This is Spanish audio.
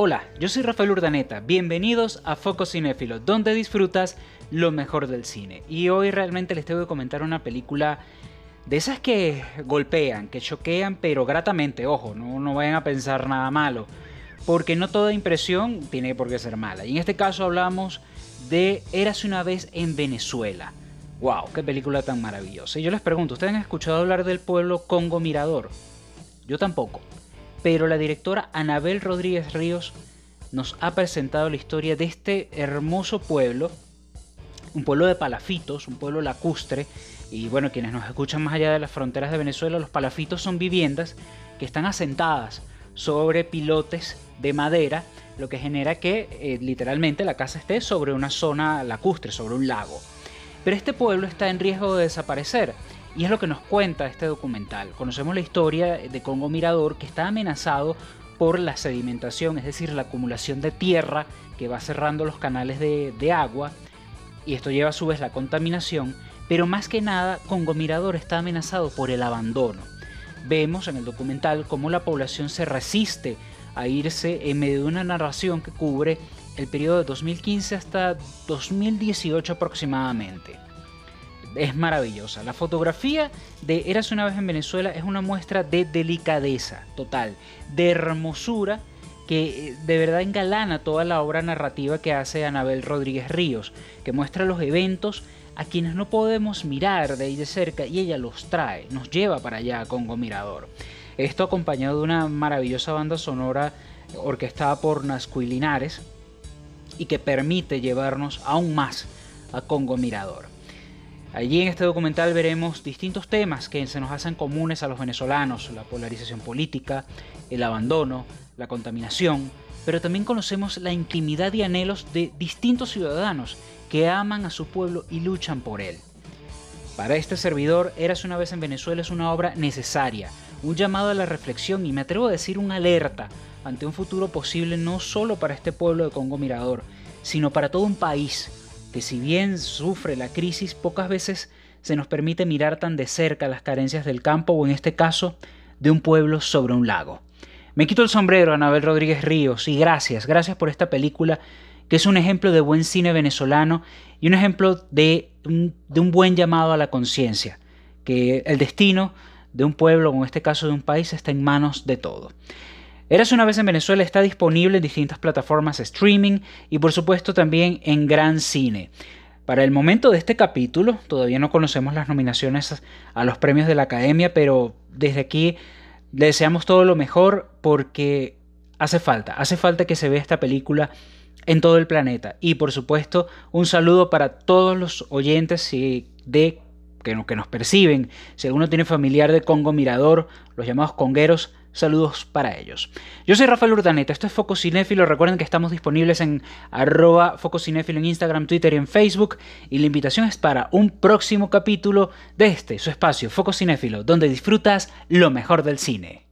Hola, yo soy Rafael Urdaneta, bienvenidos a Foco Cinéfilo, donde disfrutas lo mejor del cine. Y hoy realmente les tengo que comentar una película de esas que golpean, que choquean, pero gratamente, ojo, no, no vayan a pensar nada malo, porque no toda impresión tiene por qué ser mala. Y en este caso hablamos de Érase una vez en Venezuela. ¡Wow! ¡Qué película tan maravillosa! Y yo les pregunto, ¿ustedes han escuchado hablar del pueblo Congo Mirador? Yo tampoco pero la directora Anabel Rodríguez Ríos nos ha presentado la historia de este hermoso pueblo, un pueblo de palafitos, un pueblo lacustre, y bueno, quienes nos escuchan más allá de las fronteras de Venezuela, los palafitos son viviendas que están asentadas sobre pilotes de madera, lo que genera que eh, literalmente la casa esté sobre una zona lacustre, sobre un lago. Pero este pueblo está en riesgo de desaparecer y es lo que nos cuenta este documental. Conocemos la historia de Congo Mirador que está amenazado por la sedimentación, es decir, la acumulación de tierra que va cerrando los canales de, agua y esto lleva a su vez la contaminación, pero más que nada Congo Mirador está amenazado por el abandono. Vemos en el documental cómo la población se resiste a irse en medio de una narración que cubre el periodo de 2015 hasta 2018 aproximadamente es maravillosa. La fotografía de Eras una vez en Venezuela es una muestra de delicadeza total, de hermosura que eh, de verdad engalana toda la obra narrativa que hace Anabel Rodríguez Ríos, que muestra los eventos a quienes no podemos mirar de ahí de cerca y ella los trae, nos lleva para allá a Congo Mirador. Esto acompañado de una maravillosa banda sonora orquestada por Nascuy Linares y que permite llevarnos aún más a Congo Mirador. Allí en este documental veremos distintos temas que se nos hacen comunes a los venezolanos, la polarización política, el abandono, la contaminación, pero también conocemos la intimidad y anhelos de distintos ciudadanos que aman a su pueblo y luchan por él. Para este servidor, Eras una vez en Venezuela es una obra necesaria, un llamado a la reflexión y me atrevo a decir una alerta ante un futuro posible no solo para este pueblo de Congo Mirador, sino para todo un país que si bien sufre la crisis, pocas veces se nos permite mirar tan de cerca las carencias del campo o en este caso de un pueblo sobre un lago. Me quito el sombrero, Anabel Rodríguez Ríos, y gracias, gracias por esta película que es un ejemplo de buen cine venezolano y un ejemplo de un, buen llamado a la conciencia, que el destino de un pueblo, o en este caso de un país, está en manos de todo. Eras una vez en Venezuela está disponible en distintas plataformas streaming y por supuesto también en Gran Cine. Para el momento de este capítulo, todavía no conocemos las nominaciones a los premios de la Academia, pero desde aquí le deseamos todo lo mejor porque hace falta, hace falta que se vea esta película en todo el planeta. Y por supuesto, un saludo para todos los oyentes de que nos perciben. Si alguno tiene familiar de Congo Mirador, los llamados congueros, Saludos para ellos. Yo soy Rafael Urdaneta, esto es Foco Cinéfilo. Recuerden que estamos disponibles en arroba Foco Cinéfilo en Instagram, Twitter y en Facebook. Y la invitación es para un próximo capítulo de este, su espacio, Foco Cinéfilo, donde disfrutas lo mejor del cine.